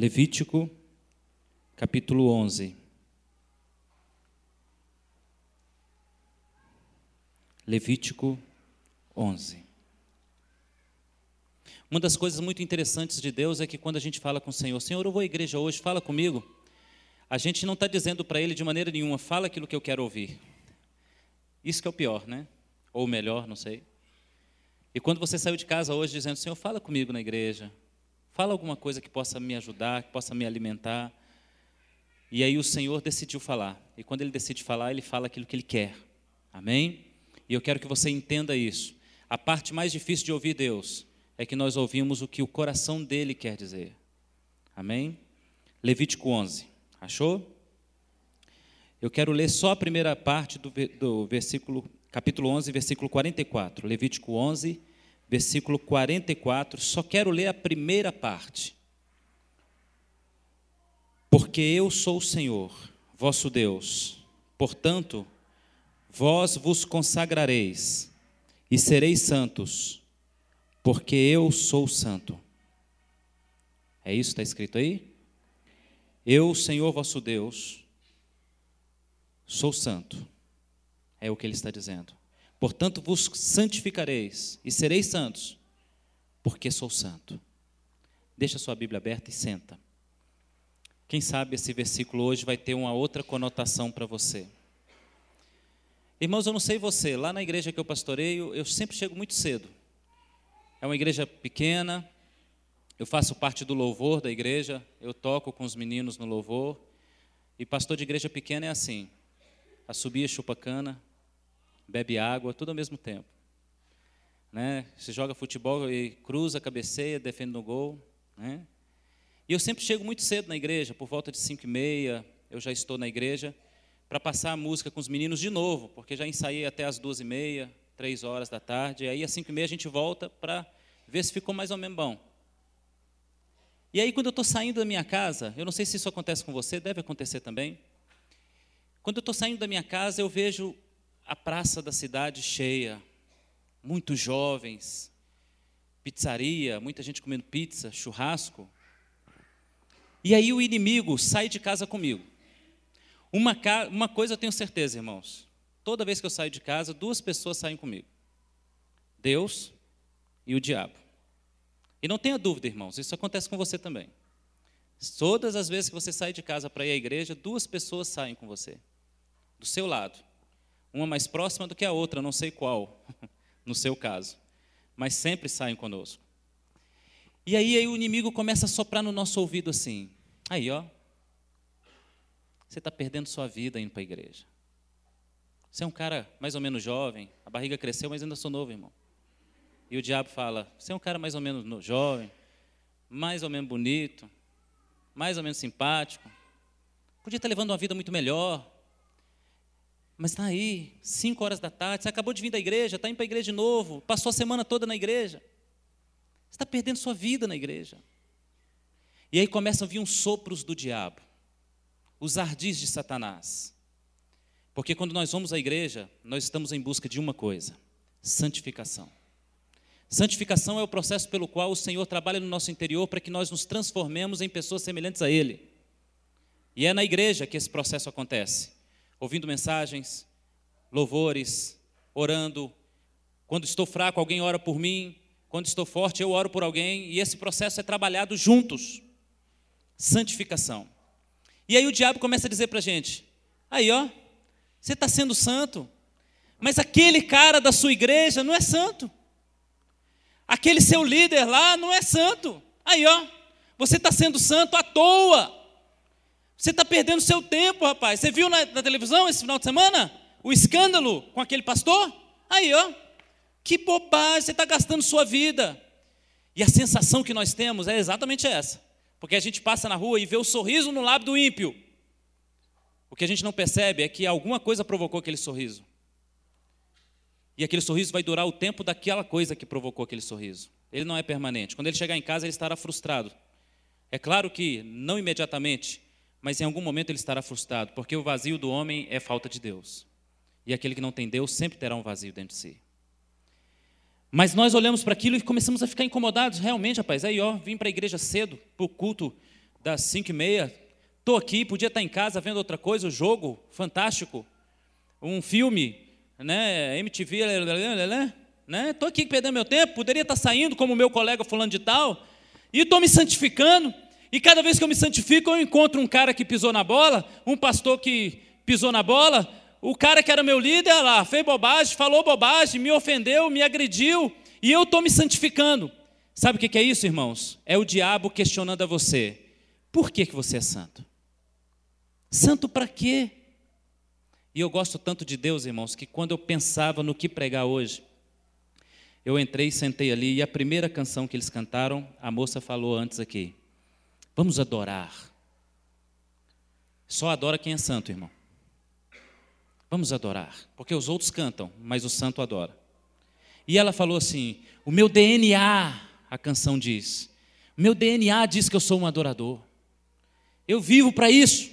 Levítico, capítulo 11. Levítico 11. Uma das coisas muito interessantes de Deus é que quando a gente fala com o Senhor, Senhor, eu vou à igreja hoje, fala comigo. A gente não está dizendo para Ele de maneira nenhuma, fala aquilo que eu quero ouvir. Isso que é o pior, né? Ou melhor, não sei. E quando você saiu de casa hoje dizendo, Senhor, fala comigo na igreja, Fala alguma coisa que possa me ajudar, que possa me alimentar. E aí o Senhor decidiu falar. E quando ele decide falar, ele fala aquilo que ele quer. Amém? E eu quero que você entenda isso. A parte mais difícil de ouvir Deus é que nós ouvimos o que o coração dele quer dizer. Amém? Levítico 11. Achou? Eu quero ler só a primeira parte do, do versículo, capítulo 11, versículo 44. Levítico 11, versículo 44, só quero ler a primeira parte. Porque eu sou o Senhor, vosso Deus, portanto, vós vos consagrareis e sereis santos, porque eu sou santo. É isso que está escrito aí? Eu, Senhor vosso Deus, sou santo. É o que ele está dizendo. Portanto, vos santificareis e sereis santos, porque sou santo. Deixa sua Bíblia aberta e senta. Quem sabe esse versículo hoje vai ter uma outra conotação para você. Irmãos, eu não sei você, lá na igreja que eu pastoreio, eu sempre chego muito cedo. É uma igreja pequena, eu faço parte do louvor da igreja, eu toco com os meninos no louvor. E pastor de igreja pequena é assim: a subir chupa cana, bebe água, tudo ao mesmo tempo. Né? Você joga futebol e cruza, cabeceia, defende no gol. Né? E eu sempre chego muito cedo na igreja, por volta de 5 e meia, eu já estou na igreja, para passar a música com os meninos de novo, porque já ensaiei até as duas e meia, três horas da tarde, e aí às 5 e meia a gente volta para ver se ficou mais ou menos bom. E aí quando eu estou saindo da minha casa, eu não sei se isso acontece com você, deve acontecer também, quando eu estou saindo da minha casa, eu vejo a praça da cidade cheia, muitos jovens, pizzaria, muita gente comendo pizza, churrasco. E aí o inimigo sai de casa comigo. Uma, uma coisa eu tenho certeza, irmãos. Toda vez que eu saio de casa, duas pessoas saem comigo: Deus e o diabo. E não tenha dúvida, irmãos, isso acontece com você também. Todas as vezes que você sai de casa para ir à igreja, duas pessoas saem com você, do seu lado uma mais próxima do que a outra, não sei qual, no seu caso, mas sempre saem conosco. E aí, aí o inimigo começa a soprar no nosso ouvido assim: aí, ó, você está perdendo sua vida indo para a igreja. Você é um cara mais ou menos jovem, a barriga cresceu, mas ainda sou novo, irmão. E o diabo fala: você é um cara mais ou menos jovem, mais ou menos bonito, mais ou menos simpático, podia estar levando uma vida muito melhor, mas está aí, 5 horas da tarde, você acabou de vir da igreja, está indo para a igreja de novo, passou a semana toda na igreja. Você está perdendo sua vida na igreja. E aí começam a vir uns sopros do diabo, os ardis de Satanás. Porque quando nós vamos à igreja, nós estamos em busca de uma coisa: santificação. Santificação é o processo pelo qual o Senhor trabalha no nosso interior para que nós nos transformemos em pessoas semelhantes a Ele. E é na igreja que esse processo acontece ouvindo mensagens, louvores, orando. Quando estou fraco, alguém ora por mim. Quando estou forte, eu oro por alguém. E esse processo é trabalhado juntos. Santificação. E aí o diabo começa a dizer para a gente: aí ó, você está sendo santo, mas aquele cara da sua igreja não é santo. Aquele seu líder lá não é santo. Aí ó, você está sendo santo à toa. Você está perdendo seu tempo, rapaz. Você viu na, na, televisão esse final de semana? O escândalo com aquele pastor? Aí, ó. Que bobagem, você está gastando sua vida. E a sensação que nós temos é exatamente essa. Porque a gente passa na rua e vê o sorriso no lábio do ímpio. O que a gente não percebe é que alguma coisa provocou aquele sorriso. E aquele sorriso vai durar o tempo daquela coisa que provocou aquele sorriso. Ele não é permanente. Quando ele chegar em casa, ele estará frustrado. É claro que não imediatamente, mas em algum momento ele estará frustrado, porque o vazio do homem é falta de Deus. E aquele que não tem Deus sempre terá um vazio dentro de si. Mas nós olhamos para aquilo e começamos a ficar incomodados. Realmente, rapaz, aí ó, vim para a igreja cedo, para o culto das 5 e meia, estou aqui, podia estar em casa vendo outra coisa, o jogo, fantástico, um filme, né, MTV, né? Estou aqui perdendo meu tempo, poderia estar saindo como meu colega fulano de tal, e estou me santificando, e cada vez que eu me santifico, eu encontro um cara que pisou na bola, um pastor que pisou na bola, o cara que era meu líder lá, fez bobagem, falou bobagem, me ofendeu, me agrediu, e eu estou me santificando. Sabe o que é isso, irmãos? É o diabo questionando a você: por que, que você é santo? Santo para quê? E eu gosto tanto de Deus, irmãos, que quando eu pensava no que pregar hoje, eu entrei, sentei ali, e a primeira canção que eles cantaram, a moça falou antes aqui: Vamos adorar. Só adora quem é santo, irmão. Vamos adorar, porque os outros cantam, mas o santo adora. E ela falou assim: O meu DNA, a canção diz, o meu DNA diz que eu sou um adorador. Eu vivo para isso.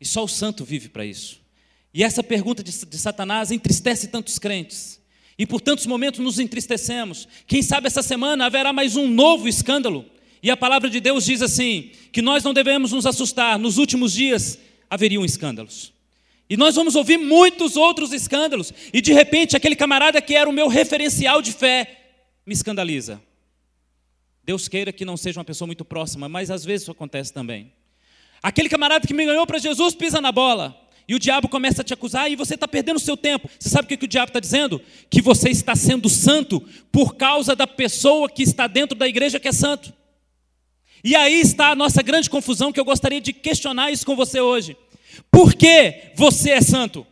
E só o santo vive para isso. E essa pergunta de, de Satanás entristece tantos crentes. E por tantos momentos nos entristecemos. Quem sabe essa semana haverá mais um novo escândalo. E a palavra de Deus diz assim: que nós não devemos nos assustar, nos últimos dias haveriam escândalos. E nós vamos ouvir muitos outros escândalos. E de repente, aquele camarada que era o meu referencial de fé me escandaliza. Deus queira que não seja uma pessoa muito próxima, mas às vezes isso acontece também. Aquele camarada que me ganhou para Jesus pisa na bola. E o diabo começa a te acusar e você está perdendo o seu tempo. Você sabe o que, que o diabo está dizendo? Que você está sendo santo por causa da pessoa que está dentro da igreja que é santo. E aí está a nossa grande confusão que eu gostaria de questionar isso com você hoje. Por que você é santo?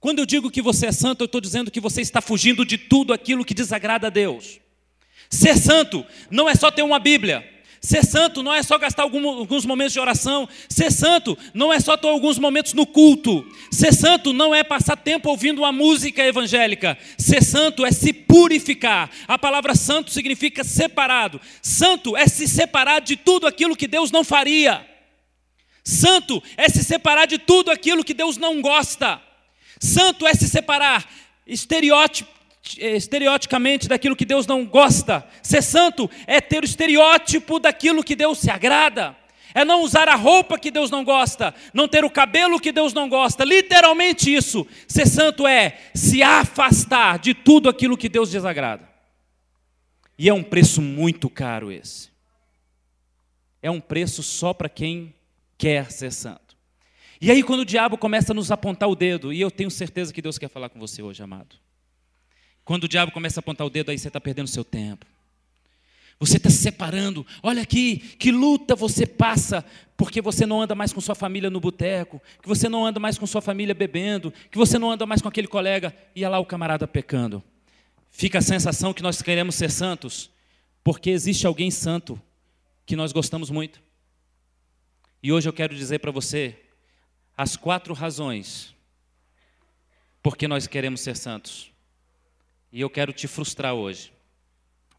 Quando eu digo que você é santo, eu estou dizendo que você está fugindo de tudo aquilo que desagrada a Deus. Ser santo não é só ter uma Bíblia. Ser santo não é só gastar alguns momentos de oração. Ser santo não é só ter alguns momentos no culto. Ser santo não é passar tempo ouvindo uma música evangélica. Ser santo é se purificar. A palavra santo significa separado. Santo é se separar de tudo aquilo que Deus não faria. Santo é se separar de tudo aquilo que Deus não gosta. Santo é se separar estereótipo estereoticamente daquilo que Deus não gosta. Ser santo é ter o estereótipo daquilo que Deus se agrada. É não usar a roupa que Deus não gosta, não ter o cabelo que Deus não gosta. Literalmente isso. Ser santo é se afastar de tudo aquilo que Deus desagrada. E é um preço muito caro esse. É um preço só para quem quer ser santo. E aí, quando o diabo começa a nos apontar o dedo, e eu tenho certeza que Deus quer falar com você hoje, amado. Quando o diabo começa a apontar o dedo, aí você está perdendo seu tempo. Você está se separando. Olha aqui, que luta você passa porque você não anda mais com sua família no boteco, que você não anda mais com sua família bebendo, que você não anda mais com aquele colega e é lá o camarada pecando. Fica a sensação que nós queremos ser santos porque existe alguém santo que nós gostamos muito. E hoje eu quero dizer para você as quatro razões porque nós queremos ser santos. E eu quero te frustrar hoje.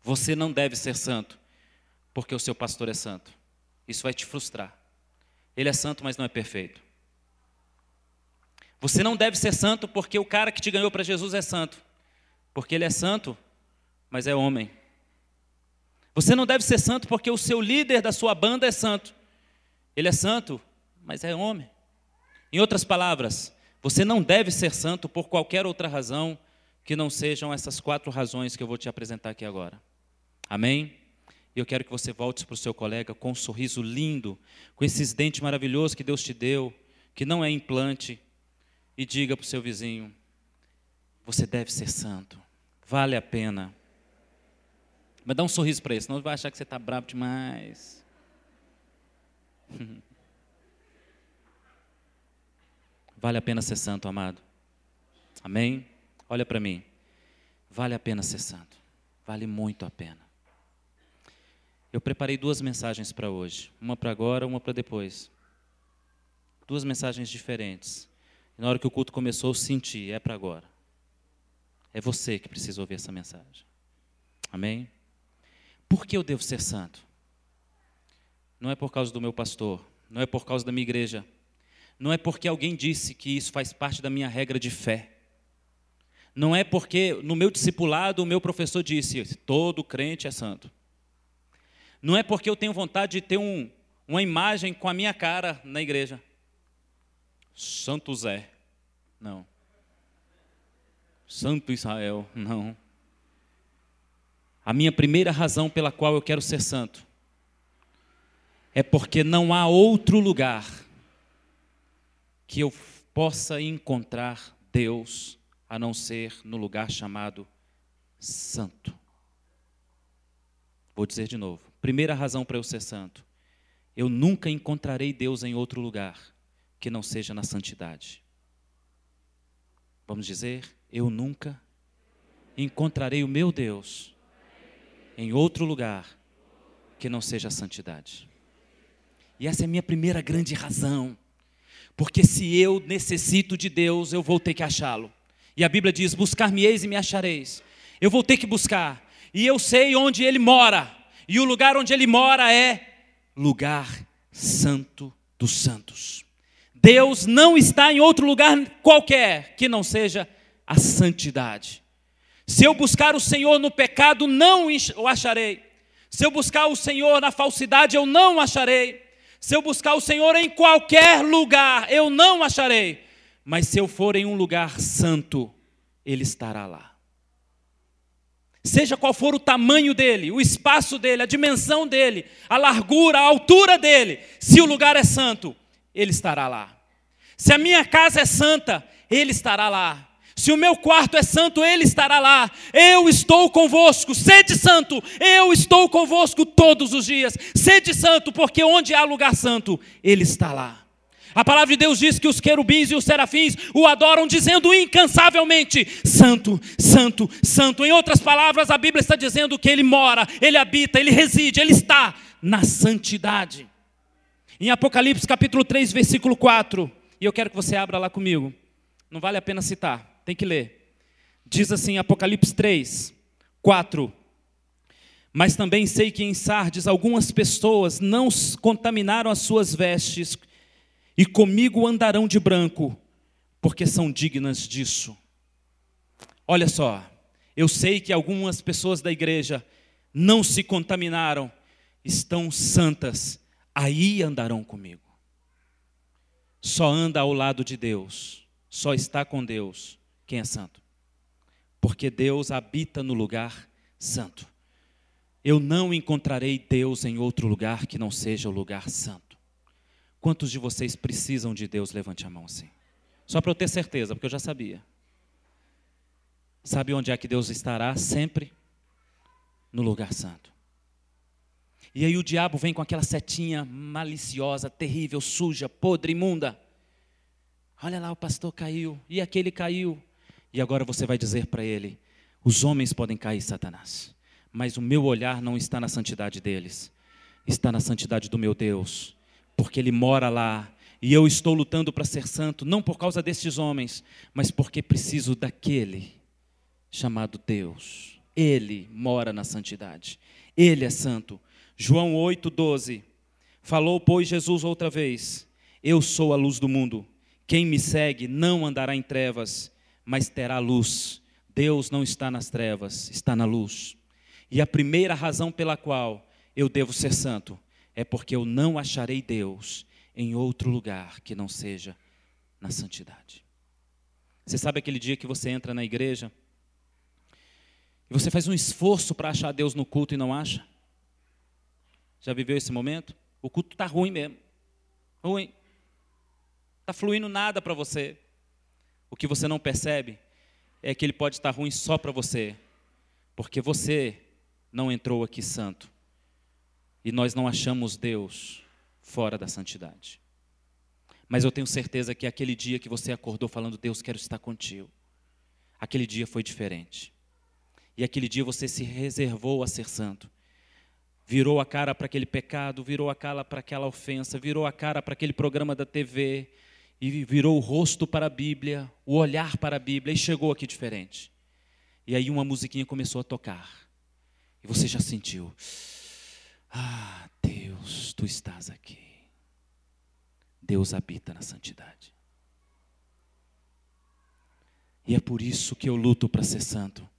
Você não deve ser santo, porque o seu pastor é santo. Isso vai te frustrar. Ele é santo, mas não é perfeito. Você não deve ser santo porque o cara que te ganhou para Jesus é santo. Porque ele é santo, mas é homem. Você não deve ser santo porque o seu líder da sua banda é santo. Ele é santo, mas é homem. Em outras palavras, você não deve ser santo por qualquer outra razão que não sejam essas quatro razões que eu vou te apresentar aqui agora. Amém? E eu quero que você volte para o seu colega com um sorriso lindo, com esses dentes maravilhosos que Deus te deu, que não é implante, e diga para o seu vizinho: você deve ser santo, vale a pena. Mas dá um sorriso para ele, senão ele vai achar que você está bravo demais. Vale a pena ser santo, amado. Amém? Olha para mim. Vale a pena ser santo. Vale muito a pena. Eu preparei duas mensagens para hoje. Uma para agora, uma para depois. Duas mensagens diferentes. E na hora que o culto começou, eu senti, é para agora. É você que precisa ouvir essa mensagem. Amém? Por que eu devo ser santo? Não é por causa do meu pastor, não é por causa da minha igreja, não é porque alguém disse que isso faz parte da minha regra de fé. Não é porque no meu discipulado o meu professor disse: todo crente é santo. Não é porque eu tenho vontade de ter um, uma imagem com a minha cara na igreja. Santo Zé. Não. Santo Israel. Não. A minha primeira razão pela qual eu quero ser santo é porque não há outro lugar que eu possa encontrar Deus a não ser no lugar chamado santo. Vou dizer de novo. Primeira razão para eu ser santo. Eu nunca encontrarei Deus em outro lugar que não seja na santidade. Vamos dizer, eu nunca encontrarei o meu Deus em outro lugar que não seja a santidade. E essa é a minha primeira grande razão. Porque se eu necessito de Deus, eu vou ter que achá-lo. E a Bíblia diz: Buscar-me-eis e me achareis. Eu vou ter que buscar. E eu sei onde ele mora. E o lugar onde ele mora é lugar santo dos santos. Deus não está em outro lugar qualquer que não seja a santidade. Se eu buscar o Senhor no pecado, não o acharei. Se eu buscar o Senhor na falsidade, eu não o acharei. Se eu buscar o Senhor em qualquer lugar, eu não o acharei. Mas se eu for em um lugar santo, Ele estará lá. Seja qual for o tamanho dele, o espaço dele, a dimensão dele, a largura, a altura dele, se o lugar é santo, Ele estará lá. Se a minha casa é santa, Ele estará lá. Se o meu quarto é santo, Ele estará lá. Eu estou convosco, sede santo, eu estou convosco todos os dias. Sede santo, porque onde há lugar santo, Ele está lá. A palavra de Deus diz que os querubins e os serafins o adoram, dizendo incansavelmente: Santo, Santo, Santo. Em outras palavras, a Bíblia está dizendo que Ele mora, Ele habita, Ele reside, Ele está na santidade. Em Apocalipse capítulo 3, versículo 4, e eu quero que você abra lá comigo, não vale a pena citar tem que ler. Diz assim, Apocalipse 3, 4. Mas também sei que em Sardes algumas pessoas não contaminaram as suas vestes e comigo andarão de branco, porque são dignas disso. Olha só, eu sei que algumas pessoas da igreja não se contaminaram, estão santas, aí andarão comigo. Só anda ao lado de Deus, só está com Deus quem é santo? Porque Deus habita no lugar santo. Eu não encontrarei Deus em outro lugar que não seja o lugar santo. Quantos de vocês precisam de Deus? Levante a mão assim. Só para eu ter certeza, porque eu já sabia. Sabe onde é que Deus estará? Sempre no lugar santo. E aí o diabo vem com aquela setinha maliciosa, terrível, suja, podre, imunda. Olha lá, o pastor caiu, e aquele caiu, e agora você vai dizer para ele: os homens podem cair, Satanás, mas o meu olhar não está na santidade deles, está na santidade do meu Deus, porque Ele mora lá. E eu estou lutando para ser santo, não por causa destes homens, mas porque preciso daquele chamado Deus. Ele mora na santidade. Ele é santo. João 8,12. Falou, pois, Jesus outra vez: Eu sou a luz do mundo. Quem me segue não andará em trevas, mas terá luz. Deus não está nas trevas, está na luz. E a primeira razão pela qual eu devo ser santo é porque eu não acharei Deus em outro lugar que não seja na santidade. Você sabe aquele dia que você entra na igreja e você faz um esforço para achar Deus no culto e não acha? Já viveu esse momento? O culto está ruim mesmo. Ruim. Está fluindo nada para você. O que você não percebe é que ele pode estar ruim só para você, porque você não entrou aqui santo. E nós não achamos Deus fora da santidade. Mas eu tenho certeza que aquele dia que você acordou falando, Deus, quero estar contigo, aquele dia foi diferente. E aquele dia você se reservou a ser santo. Virou a cara para aquele pecado, virou a cara para aquela ofensa, virou a cara para aquele programa da TV, e virou o rosto para a Bíblia, o olhar para a Bíblia e chegou aqui diferente. E aí uma musiquinha começou a tocar. E você já sentiu: Ah, Deus, tu estás aqui. Deus habita na santidade. E é por isso que eu luto para ser santo.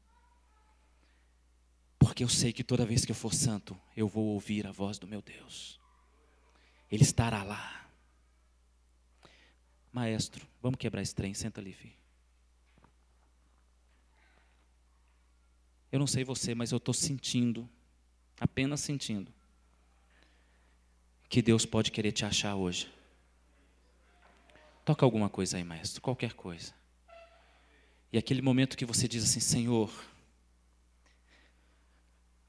Porque eu sei que toda vez que eu for santo, eu vou ouvir a voz do meu Deus. Ele estará lá. Maestro, vamos quebrar esse trem, senta ali, filho. Eu não sei você, mas eu estou sentindo, apenas sentindo, que Deus pode querer te achar hoje. Toca alguma coisa aí, maestro, qualquer coisa. E aquele momento que você diz assim: Senhor,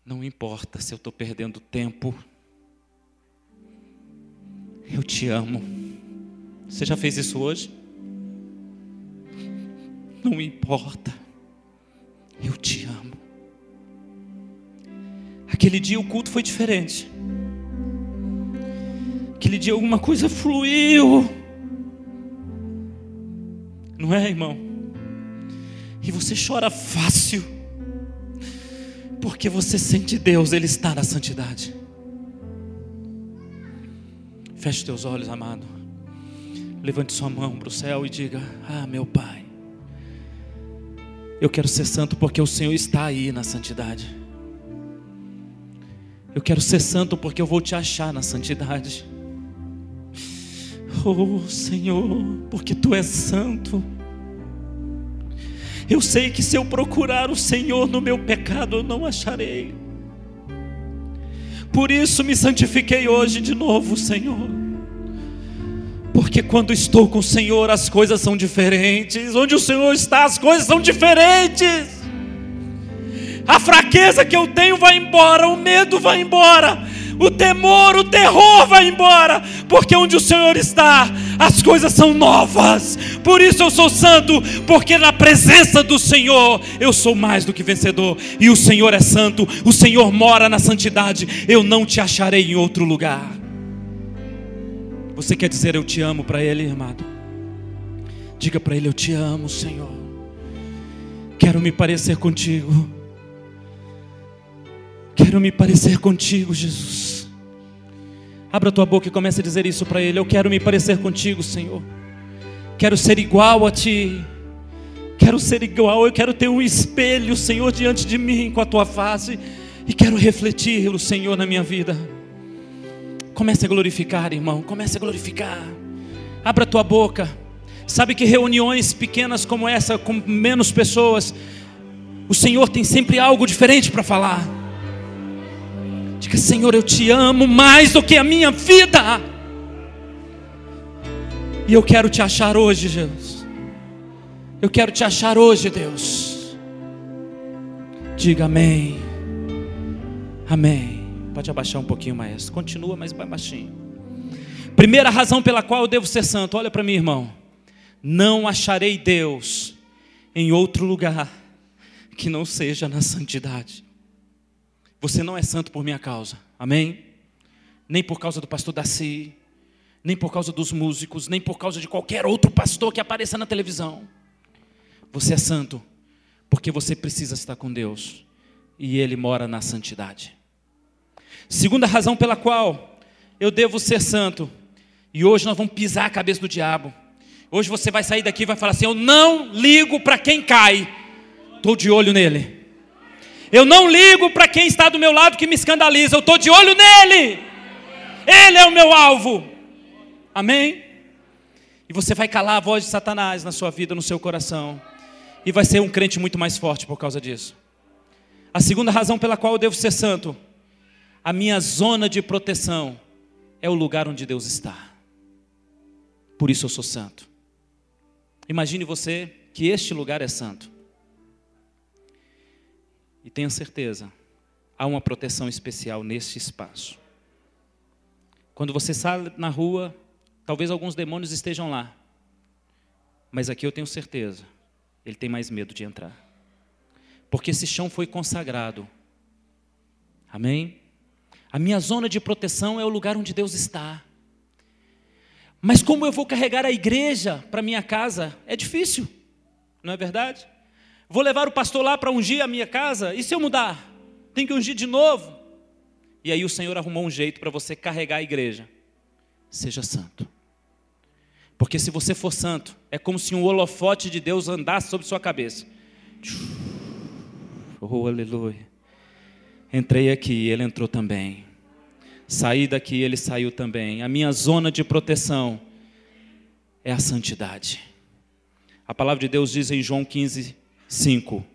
não importa se eu estou perdendo tempo, eu te amo. Você já fez isso hoje? Não importa, eu te amo. Aquele dia o culto foi diferente. Aquele dia alguma coisa fluiu. Não é, irmão? E você chora fácil. Porque você sente Deus, Ele está na santidade. Feche teus olhos, amado. Levante sua mão para o céu e diga: Ah, meu Pai, eu quero ser santo porque o Senhor está aí na santidade. Eu quero ser santo porque eu vou te achar na santidade. Oh Senhor, porque tu és santo. Eu sei que se eu procurar o Senhor no meu pecado, eu não acharei. Por isso me santifiquei hoje de novo, Senhor. Porque quando estou com o Senhor, as coisas são diferentes. Onde o Senhor está, as coisas são diferentes. A fraqueza que eu tenho vai embora, o medo vai embora, o temor, o terror vai embora, porque onde o Senhor está, as coisas são novas. Por isso eu sou santo, porque na presença do Senhor eu sou mais do que vencedor, e o Senhor é santo, o Senhor mora na santidade, eu não te acharei em outro lugar. Você quer dizer eu te amo para Ele, amado? Diga para Ele: Eu te amo, Senhor. Quero me parecer contigo. Quero me parecer contigo, Jesus. Abra tua boca e comece a dizer isso para Ele. Eu quero me parecer contigo, Senhor. Quero ser igual a Ti. Quero ser igual. Eu quero ter um espelho, Senhor, diante de mim com a Tua face. E quero refletir o Senhor na minha vida. Comece a glorificar, irmão. Comece a glorificar. Abra tua boca. Sabe que reuniões pequenas como essa, com menos pessoas, o Senhor tem sempre algo diferente para falar. Diga, Senhor, eu te amo mais do que a minha vida. E eu quero te achar hoje, Jesus. Eu quero te achar hoje, Deus. Diga amém. Amém. Pode abaixar um pouquinho, maestro. Continua, mas vai baixinho. Primeira razão pela qual eu devo ser santo. Olha para mim, irmão. Não acharei Deus em outro lugar que não seja na santidade. Você não é santo por minha causa, amém? Nem por causa do pastor Daci, nem por causa dos músicos, nem por causa de qualquer outro pastor que apareça na televisão. Você é santo porque você precisa estar com Deus e Ele mora na santidade. Segunda razão pela qual eu devo ser santo, e hoje nós vamos pisar a cabeça do diabo. Hoje você vai sair daqui e vai falar assim: Eu não ligo para quem cai, estou de olho nele. Eu não ligo para quem está do meu lado que me escandaliza, eu estou de olho nele. Ele é o meu alvo. Amém? E você vai calar a voz de Satanás na sua vida, no seu coração. E vai ser um crente muito mais forte por causa disso. A segunda razão pela qual eu devo ser santo, a minha zona de proteção é o lugar onde Deus está. Por isso eu sou santo. Imagine você que este lugar é santo. E tenha certeza, há uma proteção especial neste espaço. Quando você sai na rua, talvez alguns demônios estejam lá. Mas aqui eu tenho certeza, ele tem mais medo de entrar. Porque esse chão foi consagrado. Amém? A minha zona de proteção é o lugar onde Deus está. Mas como eu vou carregar a igreja para minha casa? É difícil, não é verdade? Vou levar o pastor lá para ungir a minha casa, e se eu mudar? Tem que ungir de novo. E aí o Senhor arrumou um jeito para você carregar a igreja. Seja santo. Porque se você for santo, é como se um holofote de Deus andasse sobre sua cabeça. Oh, aleluia. Entrei aqui, ele entrou também. saí daqui, ele saiu também. A minha zona de proteção é a santidade. A palavra de Deus diz em João 15, 5: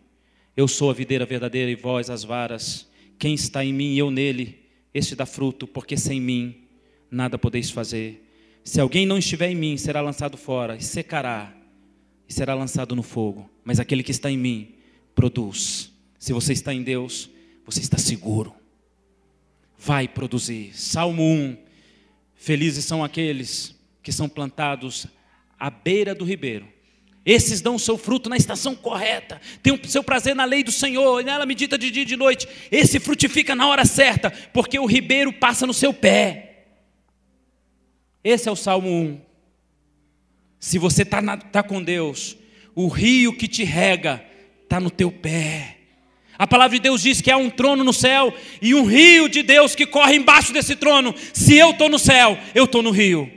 Eu sou a videira verdadeira e vós as varas. Quem está em mim e eu nele, este dá fruto, porque sem mim nada podeis fazer. Se alguém não estiver em mim, será lançado fora e secará e será lançado no fogo. Mas aquele que está em mim produz. Se você está em Deus, você está seguro. Vai produzir. Salmo 1. Felizes são aqueles que são plantados à beira do ribeiro. Esses dão o seu fruto na estação correta, tem o seu prazer na lei do Senhor, e nela medita de dia e de noite. Esse frutifica na hora certa, porque o ribeiro passa no seu pé. Esse é o Salmo 1. Se você está tá com Deus, o rio que te rega está no teu pé. A palavra de Deus diz que há um trono no céu e um rio de Deus que corre embaixo desse trono. Se eu estou no céu, eu estou no rio.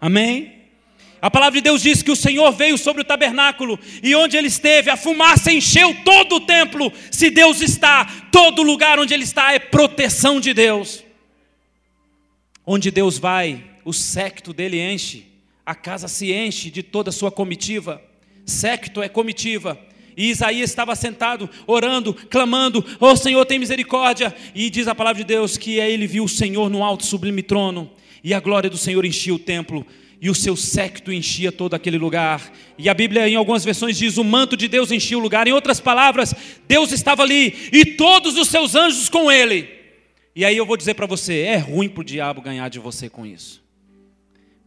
Amém? A palavra de Deus diz que o Senhor veio sobre o tabernáculo e onde ele esteve, a fumaça encheu todo o templo. Se Deus está, todo lugar onde ele está é proteção de Deus. Onde Deus vai, o secto dele enche, a casa se enche de toda a sua comitiva. Secto é comitiva. E Isaías estava sentado, orando, clamando: Ó oh, Senhor, tem misericórdia. E diz a palavra de Deus que aí ele viu o Senhor no alto sublime trono, e a glória do Senhor enchia o templo e o seu séquito enchia todo aquele lugar. E a Bíblia, em algumas versões, diz: o manto de Deus enchia o lugar. Em outras palavras, Deus estava ali e todos os seus anjos com ele. E aí eu vou dizer para você: é ruim para o diabo ganhar de você com isso.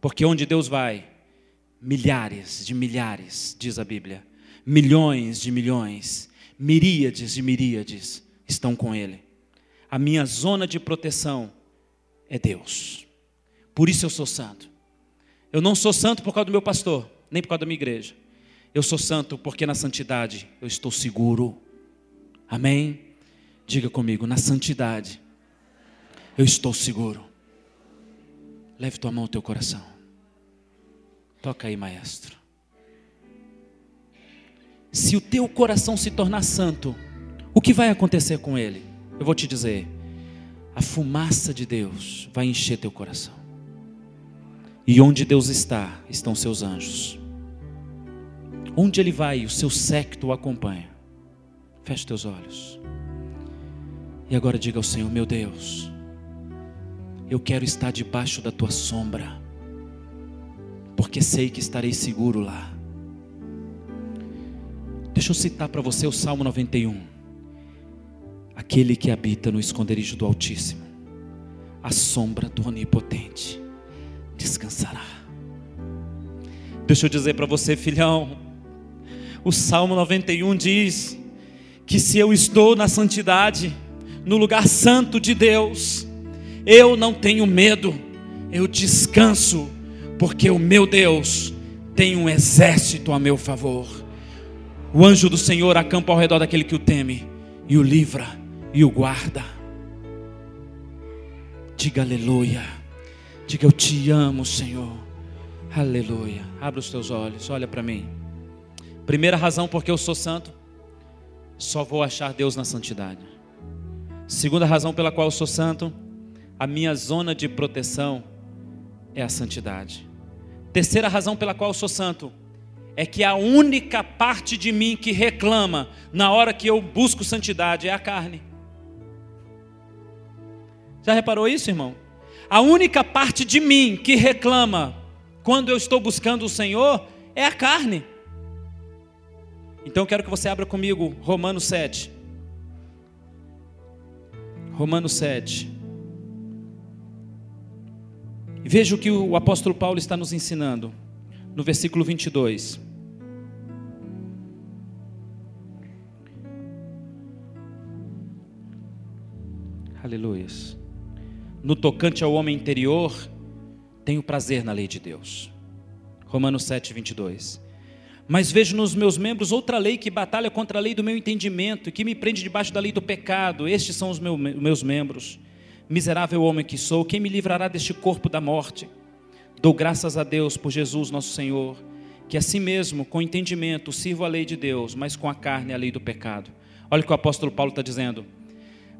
Porque onde Deus vai, milhares de milhares, diz a Bíblia, milhões de milhões, miríades de miríades estão com ele. A minha zona de proteção é Deus. Por isso eu sou santo. Eu não sou santo por causa do meu pastor, nem por causa da minha igreja. Eu sou santo porque na santidade eu estou seguro. Amém? Diga comigo, na santidade eu estou seguro. Leve tua mão ao teu coração. Toca aí, maestro. Se o teu coração se tornar santo, o que vai acontecer com ele? Eu vou te dizer: a fumaça de Deus vai encher teu coração. E onde Deus está, estão seus anjos. Onde Ele vai, o seu séquito o acompanha. Feche teus olhos. E agora diga ao Senhor: Meu Deus, eu quero estar debaixo da tua sombra, porque sei que estarei seguro lá. Deixa eu citar para você o Salmo 91. Aquele que habita no esconderijo do Altíssimo, a sombra do Onipotente descansará. Deixa eu dizer para você, filhão, o Salmo 91 diz que se eu estou na santidade, no lugar santo de Deus, eu não tenho medo, eu descanso, porque o meu Deus tem um exército a meu favor. O anjo do Senhor acampa ao redor daquele que o teme e o livra e o guarda. Diga aleluia. Diga eu te amo, Senhor. Aleluia. Abra os teus olhos, olha para mim. Primeira razão porque eu sou santo, só vou achar Deus na santidade. Segunda razão pela qual eu sou santo, a minha zona de proteção é a santidade. Terceira razão pela qual eu sou santo, é que a única parte de mim que reclama na hora que eu busco santidade é a carne. Já reparou isso, irmão? A única parte de mim que reclama quando eu estou buscando o Senhor é a carne. Então eu quero que você abra comigo Romanos 7. Romanos 7. Veja o que o apóstolo Paulo está nos ensinando no versículo 22. Aleluia no tocante ao homem interior, tenho prazer na lei de Deus. Romanos 7, 22. Mas vejo nos meus membros outra lei que batalha contra a lei do meu entendimento e que me prende debaixo da lei do pecado. Estes são os meus membros. Miserável homem que sou, quem me livrará deste corpo da morte? Dou graças a Deus por Jesus nosso Senhor, que assim mesmo, com entendimento, sirvo a lei de Deus, mas com a carne a lei do pecado. Olha o que o apóstolo Paulo está dizendo.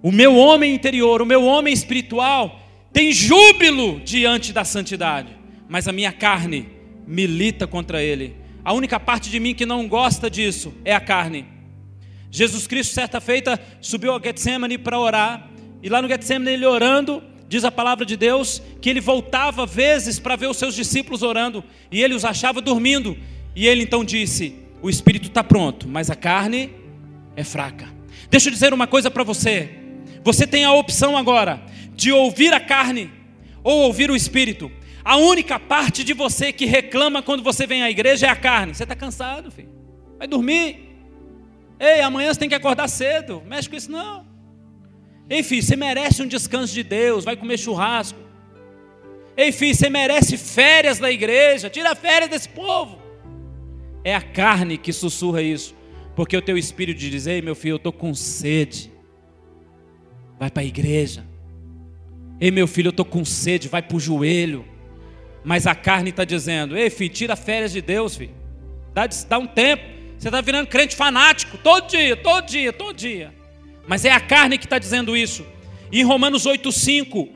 O meu homem interior, o meu homem espiritual, tem júbilo diante da santidade, mas a minha carne milita contra ele. A única parte de mim que não gosta disso é a carne. Jesus Cristo, certa feita, subiu ao Getsemane para orar, e lá no Getsemane, ele orando, diz a palavra de Deus, que ele voltava vezes para ver os seus discípulos orando, e ele os achava dormindo, e ele então disse: O espírito está pronto, mas a carne é fraca. Deixa eu dizer uma coisa para você: você tem a opção agora de ouvir a carne ou ouvir o espírito. A única parte de você que reclama quando você vem à igreja é a carne. Você está cansado, filho. Vai dormir. Ei, amanhã você tem que acordar cedo. Mexe com isso não. Ei, filho, você merece um descanso de Deus. Vai comer churrasco. Ei, filho, você merece férias da igreja. Tira férias desse povo. É a carne que sussurra isso. Porque o teu espírito diz: Ei, meu filho, eu estou com sede. Vai para a igreja. Ei, meu filho, eu estou com sede. Vai para o joelho. Mas a carne está dizendo: Ei, filho, tira férias de Deus, filho. Dá, dá um tempo. Você está virando crente fanático todo dia, todo dia, todo dia. Mas é a carne que está dizendo isso. E em Romanos 8,5,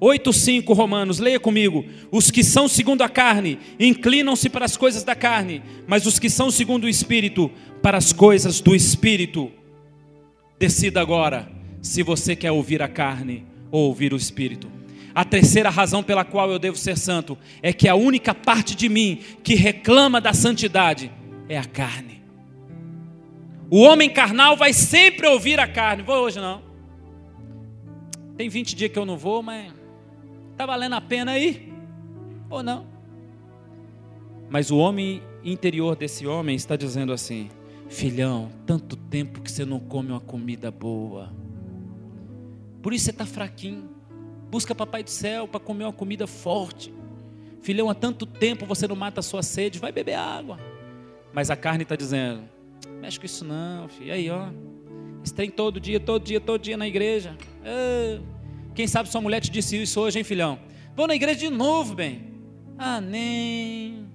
8,5 Romanos, leia comigo. Os que são segundo a carne inclinam-se para as coisas da carne, mas os que são segundo o Espírito, para as coisas do Espírito. Decida agora se você quer ouvir a carne ou ouvir o Espírito. A terceira razão pela qual eu devo ser santo é que a única parte de mim que reclama da santidade é a carne. O homem carnal vai sempre ouvir a carne. Vou hoje não. Tem 20 dias que eu não vou, mas está valendo a pena aí? Ou não? Mas o homem interior desse homem está dizendo assim: Filhão, tanto tempo que você não come uma comida boa. Por isso você está fraquinho. Busca papai do céu para comer uma comida forte. Filhão, há tanto tempo você não mata a sua sede, vai beber água. Mas a carne está dizendo: mexe com isso não, filho. E aí, ó. Esse trem todo dia, todo dia, todo dia na igreja. Ah, quem sabe sua mulher te disse isso hoje, hein, filhão? Vou na igreja de novo, bem. Ah, nem.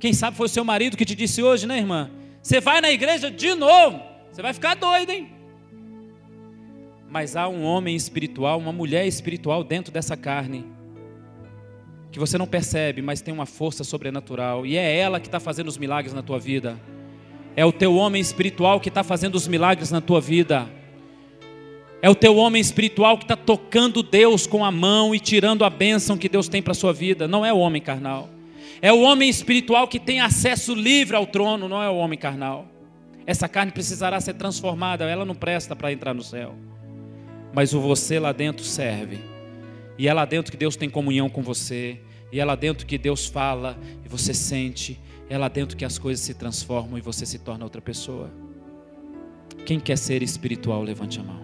Quem sabe foi o seu marido que te disse hoje, né, irmã? Você vai na igreja de novo. Você vai ficar doido, hein? Mas há um homem espiritual, uma mulher espiritual dentro dessa carne, que você não percebe, mas tem uma força sobrenatural, e é ela que está fazendo os milagres na tua vida. É o teu homem espiritual que está fazendo os milagres na tua vida. É o teu homem espiritual que está tocando Deus com a mão e tirando a bênção que Deus tem para a sua vida. Não é o homem carnal. É o homem espiritual que tem acesso livre ao trono, não é o homem carnal. Essa carne precisará ser transformada, ela não presta para entrar no céu mas o você lá dentro serve. E é lá dentro que Deus tem comunhão com você, e é lá dentro que Deus fala e você sente, é lá dentro que as coisas se transformam e você se torna outra pessoa. Quem quer ser espiritual, levante a mão.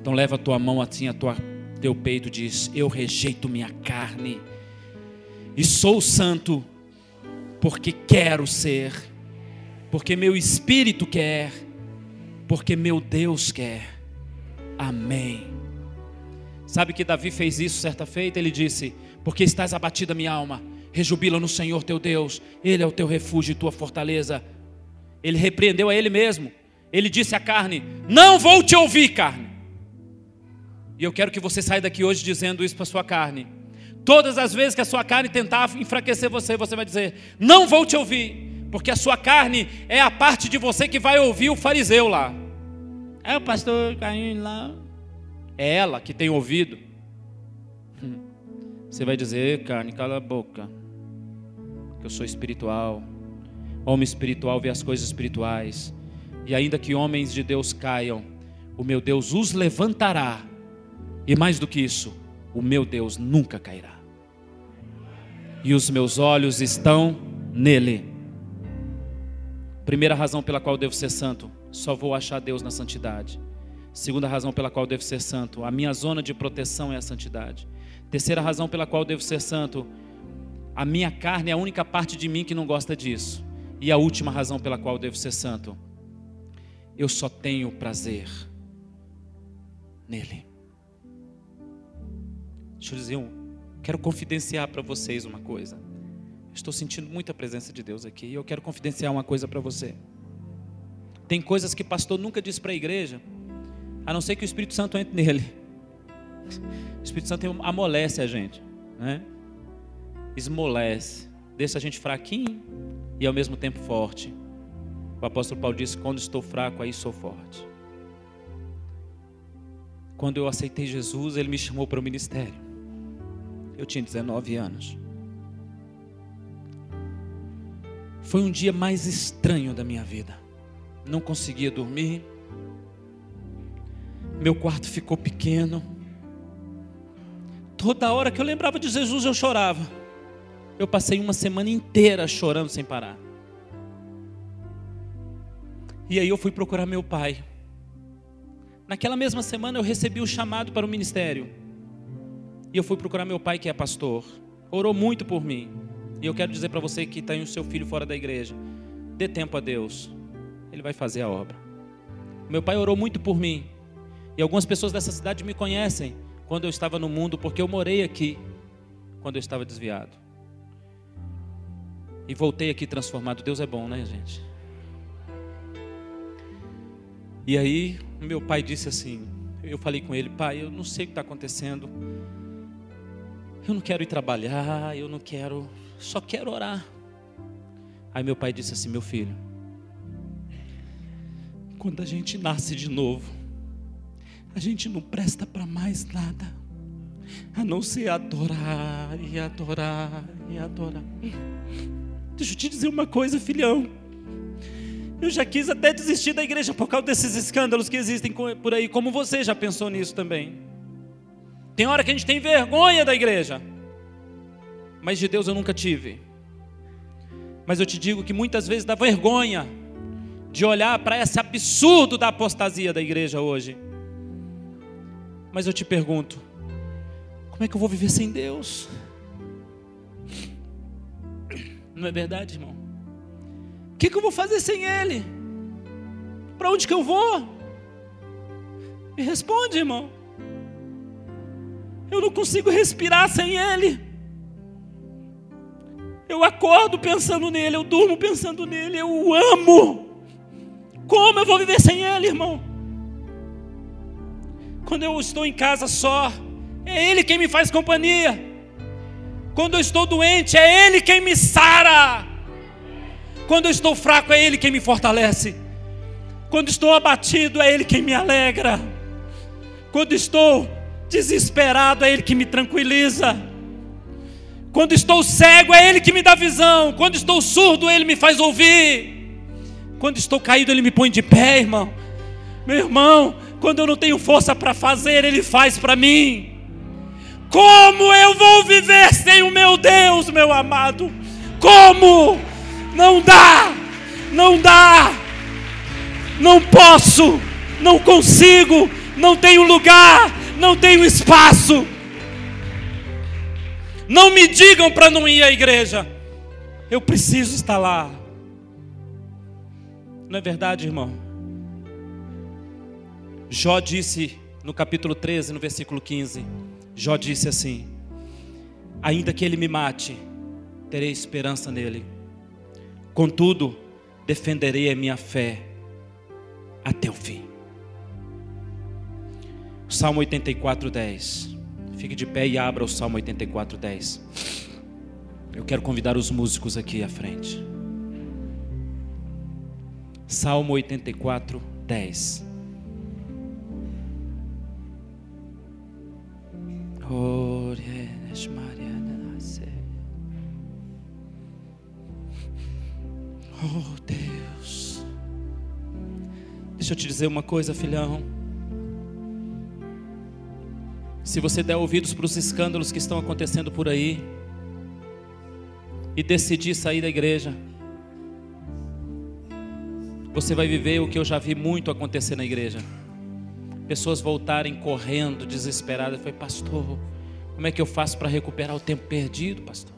Então leva a tua mão assim a tua teu peito diz: Eu rejeito minha carne e sou santo porque quero ser, porque meu espírito quer, porque meu Deus quer. Amém. Sabe que Davi fez isso certa feita? Ele disse: Porque estás abatida, minha alma, rejubila no Senhor teu Deus, Ele é o teu refúgio e tua fortaleza. Ele repreendeu a ele mesmo. Ele disse à carne: Não vou te ouvir, carne. E eu quero que você saia daqui hoje dizendo isso para sua carne. Todas as vezes que a sua carne tentar enfraquecer você, você vai dizer: Não vou te ouvir, porque a sua carne é a parte de você que vai ouvir o fariseu lá. É o pastor caindo lá. É ela que tem ouvido. Você vai dizer, carne, cala a boca. Que eu sou espiritual. Homem espiritual vê as coisas espirituais. E ainda que homens de Deus caiam, o meu Deus os levantará. E mais do que isso, o meu Deus nunca cairá. E os meus olhos estão nele. Primeira razão pela qual devo ser santo só vou achar Deus na santidade. Segunda razão pela qual devo ser santo, a minha zona de proteção é a santidade. Terceira razão pela qual devo ser santo, a minha carne é a única parte de mim que não gosta disso. E a última razão pela qual devo ser santo, eu só tenho prazer nele. Deixa eu dizer, eu quero confidenciar para vocês uma coisa. Estou sentindo muita presença de Deus aqui e eu quero confidenciar uma coisa para você. Tem coisas que pastor nunca disse para a igreja, a não ser que o Espírito Santo entre nele. O Espírito Santo amolece a gente, né? Esmolece, deixa a gente fraquinho e ao mesmo tempo forte. O apóstolo Paulo disse: Quando estou fraco, aí sou forte. Quando eu aceitei Jesus, ele me chamou para o ministério. Eu tinha 19 anos. Foi um dia mais estranho da minha vida. Não conseguia dormir. Meu quarto ficou pequeno. Toda hora que eu lembrava de Jesus, eu chorava. Eu passei uma semana inteira chorando sem parar. E aí eu fui procurar meu pai. Naquela mesma semana eu recebi o chamado para o ministério. E eu fui procurar meu pai, que é pastor. Orou muito por mim. E eu quero dizer para você que tem o seu filho fora da igreja: dê tempo a Deus, Ele vai fazer a obra. Meu pai orou muito por mim. E algumas pessoas dessa cidade me conhecem quando eu estava no mundo, porque eu morei aqui quando eu estava desviado. E voltei aqui transformado. Deus é bom, né, gente? E aí, meu pai disse assim: eu falei com ele, pai, eu não sei o que está acontecendo. Eu não quero ir trabalhar, eu não quero, só quero orar. Aí meu pai disse assim: meu filho, quando a gente nasce de novo, a gente não presta para mais nada, a não ser adorar e adorar e adorar. Deixa eu te dizer uma coisa, filhão. Eu já quis até desistir da igreja por causa desses escândalos que existem por aí, como você já pensou nisso também. Tem hora que a gente tem vergonha da igreja, mas de Deus eu nunca tive. Mas eu te digo que muitas vezes dá vergonha de olhar para esse absurdo da apostasia da igreja hoje. Mas eu te pergunto, como é que eu vou viver sem Deus? Não é verdade, irmão? que, que eu vou fazer sem Ele? Para onde que eu vou? Me responde, irmão. Eu não consigo respirar sem Ele. Eu acordo pensando nele, eu durmo pensando nele, eu o amo. Como eu vou viver sem Ele, irmão? Quando eu estou em casa só, é Ele quem me faz companhia. Quando eu estou doente, é Ele quem me sara. Quando eu estou fraco, é Ele quem me fortalece. Quando estou abatido, é Ele quem me alegra. Quando estou desesperado, é Ele que me tranquiliza. Quando estou cego, é Ele que me dá visão. Quando estou surdo, Ele me faz ouvir. Quando estou caído, Ele me põe de pé, irmão. Meu irmão, quando eu não tenho força para fazer, Ele faz para mim. Como eu vou viver sem o meu Deus, meu amado? Como? Não dá, não dá, não posso, não consigo, não tenho lugar, não tenho espaço. Não me digam para não ir à igreja, eu preciso estar lá. Não é verdade, irmão? Jó disse no capítulo 13, no versículo 15: Jó disse assim: Ainda que ele me mate, terei esperança nele. Contudo, defenderei a minha fé até o fim. Salmo 84, 10. Fique de pé e abra o Salmo 84, 10. Eu quero convidar os músicos aqui à frente. Salmo 84, 10. Oh, Deus. Deixa eu te dizer uma coisa, filhão. Se você der ouvidos para os escândalos que estão acontecendo por aí e decidir sair da igreja, você vai viver o que eu já vi muito acontecer na igreja. Pessoas voltarem correndo, desesperadas. Foi, pastor, como é que eu faço para recuperar o tempo perdido, pastor?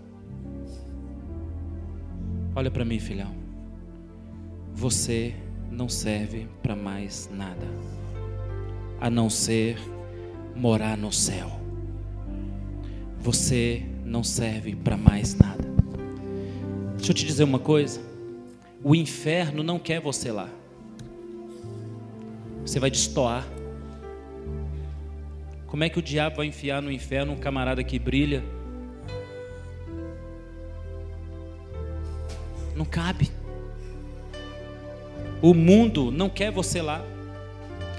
Olha para mim, filhão você não serve para mais nada, a não ser morar no céu. Você não serve para mais nada. Deixa eu te dizer uma coisa: o inferno não quer você lá. Você vai destoar. Como é que o diabo vai enfiar no inferno um camarada que brilha? Não cabe. O mundo não quer você lá.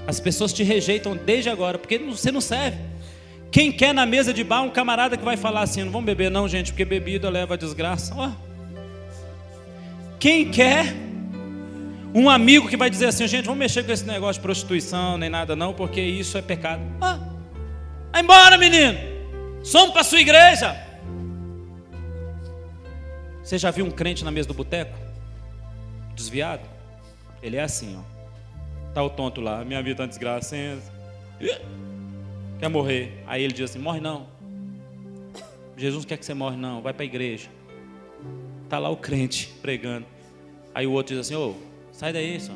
As pessoas te rejeitam desde agora, porque você não serve. Quem quer na mesa de bar um camarada que vai falar assim: não vamos beber, não, gente, porque bebida leva a desgraça. Ó. Quem quer um amigo que vai dizer assim: gente, vamos mexer com esse negócio de prostituição, nem nada, não, porque isso é pecado. Ah. Vai embora, menino. Somos para sua igreja. Você já viu um crente na mesa do boteco? Desviado? Ele é assim, ó. Tá o tonto lá, minha vida tá desgraça. Quer morrer. Aí ele diz assim: morre não. Jesus quer que você morre, não. Vai para a igreja. Tá lá o crente pregando. Aí o outro diz assim: ô, sai daí, só.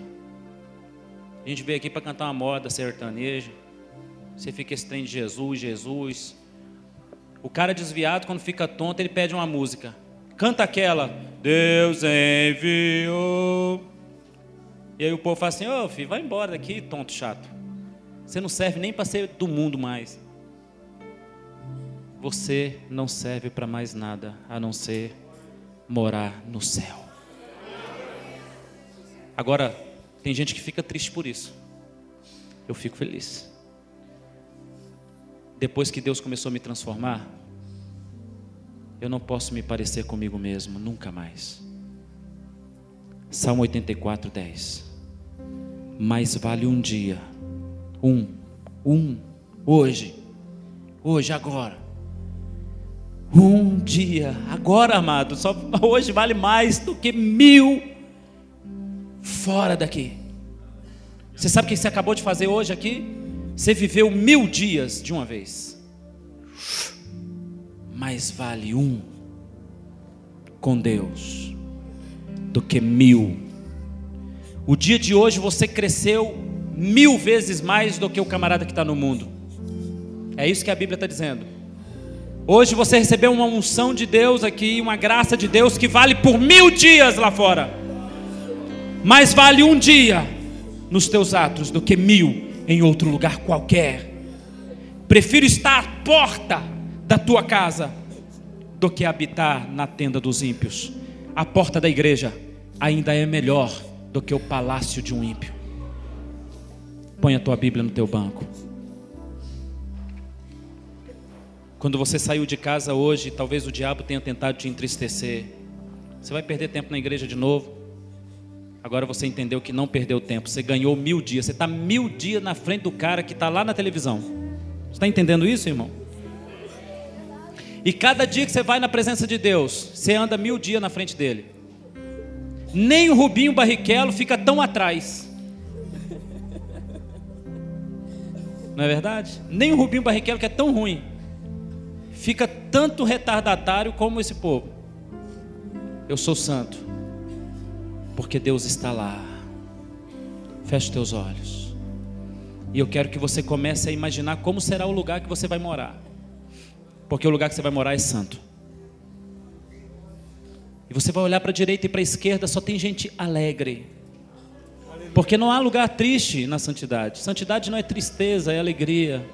A gente veio aqui para cantar uma moda sertaneja. Você fica esse trem de Jesus, Jesus. O cara desviado, quando fica tonto, ele pede uma música. Canta aquela. Deus enviou. E aí o povo fala assim: Ô filho, vai embora daqui, tonto chato. Você não serve nem para ser do mundo mais. Você não serve para mais nada a não ser morar no céu. Agora, tem gente que fica triste por isso. Eu fico feliz depois que Deus começou a me transformar, eu não posso me parecer comigo mesmo, nunca mais. Salmo 84, 10. Mais vale um dia, um, um, hoje, hoje, agora. Um dia, agora, amado, só hoje vale mais do que mil fora daqui. Você sabe o que você acabou de fazer hoje aqui? Você viveu mil dias de uma vez. Mais vale um com Deus do que mil. O dia de hoje você cresceu mil vezes mais do que o camarada que está no mundo. É isso que a Bíblia está dizendo. Hoje você recebeu uma unção de Deus aqui, uma graça de Deus que vale por mil dias lá fora. Mais vale um dia nos teus atos do que mil em outro lugar qualquer. Prefiro estar à porta da tua casa do que habitar na tenda dos ímpios. A porta da igreja ainda é melhor do que o palácio de um ímpio. Põe a tua Bíblia no teu banco. Quando você saiu de casa hoje, talvez o diabo tenha tentado te entristecer. Você vai perder tempo na igreja de novo. Agora você entendeu que não perdeu tempo. Você ganhou mil dias. Você está mil dias na frente do cara que está lá na televisão. Você está entendendo isso, irmão? E cada dia que você vai na presença de Deus, você anda mil dias na frente dele. Nem o Rubinho Barrichello fica tão atrás. Não é verdade? Nem o Rubinho Barrichello, que é tão ruim, fica tanto retardatário como esse povo. Eu sou santo porque Deus está lá. Feche teus olhos. E eu quero que você comece a imaginar como será o lugar que você vai morar. Porque o lugar que você vai morar é santo. E você vai olhar para a direita e para a esquerda, só tem gente alegre. Porque não há lugar triste na santidade. Santidade não é tristeza, é alegria.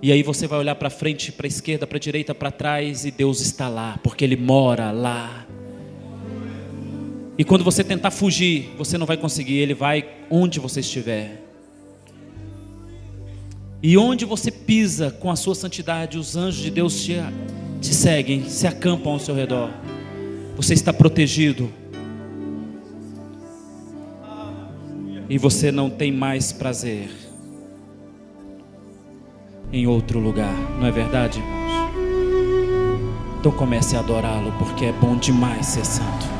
E aí você vai olhar para frente, para a esquerda, para a direita, para trás, e Deus está lá, porque Ele mora lá. E quando você tentar fugir, você não vai conseguir, ele vai onde você estiver. E onde você pisa com a sua santidade, os anjos de Deus te, te seguem, se acampam ao seu redor. Você está protegido. E você não tem mais prazer em outro lugar, não é verdade, irmãos? Então comece a adorá-lo, porque é bom demais ser santo.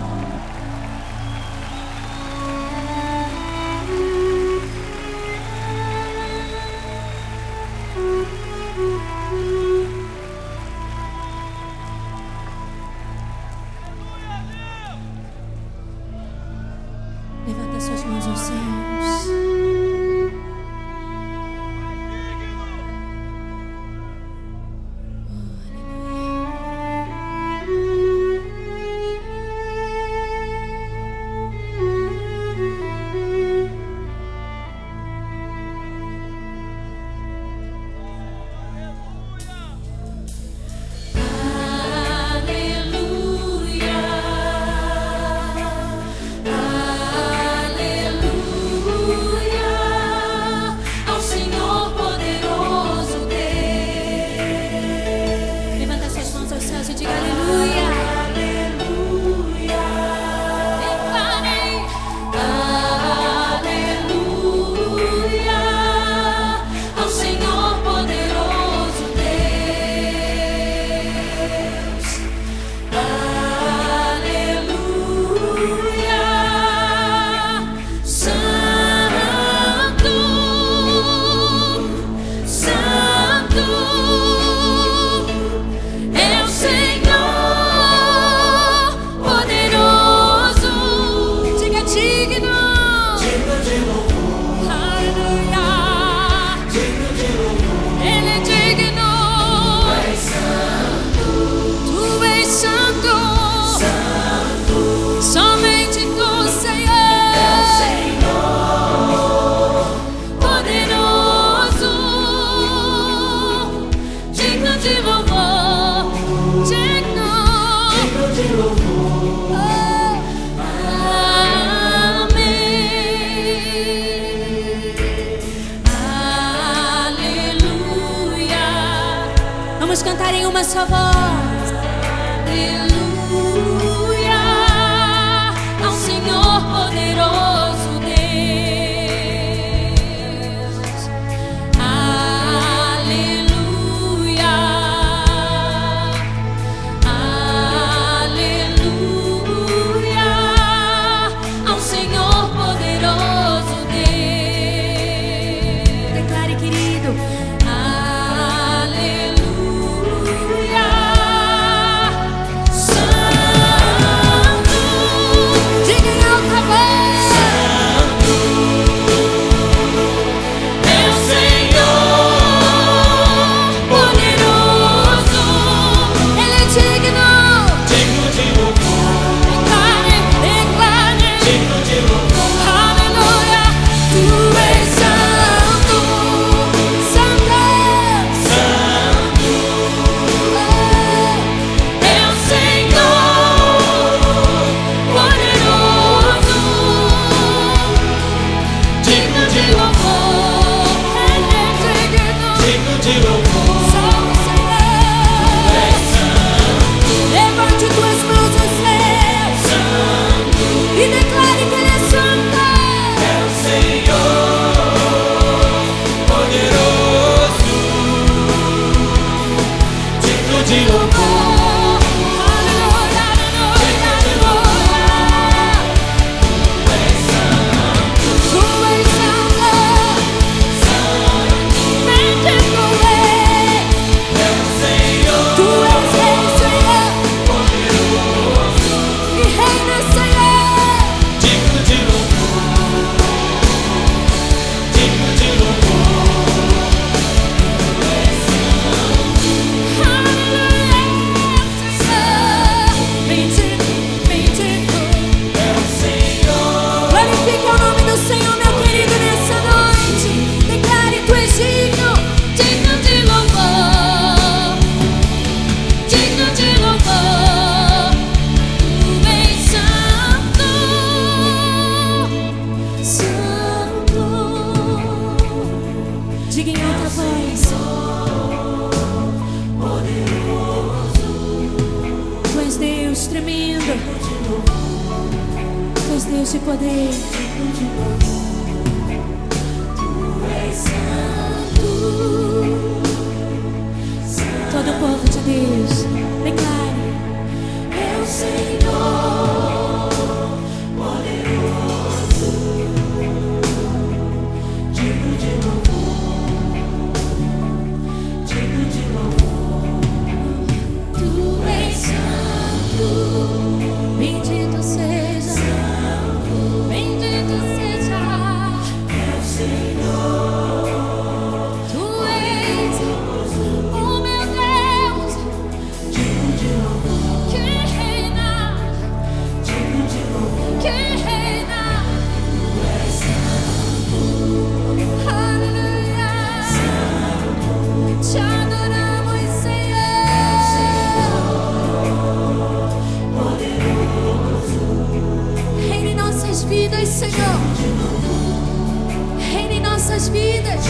nossas vidas.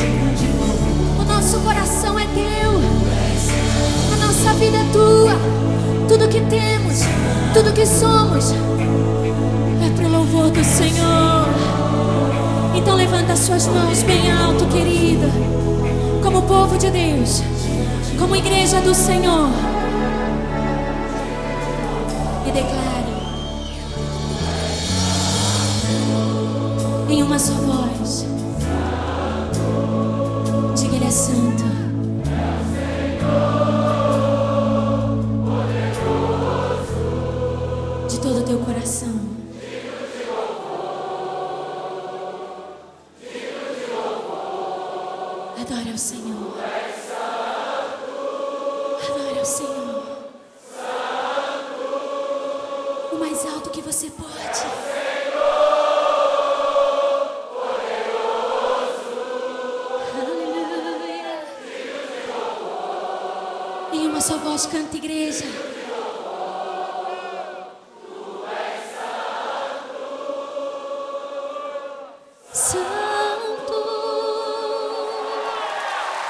O nosso coração é teu. A nossa vida é tua. Tudo que temos, tudo que somos é para o louvor do Senhor. Então levanta suas mãos bem alto, querida. Como povo de Deus, como igreja do Senhor. E declare em uma só voz.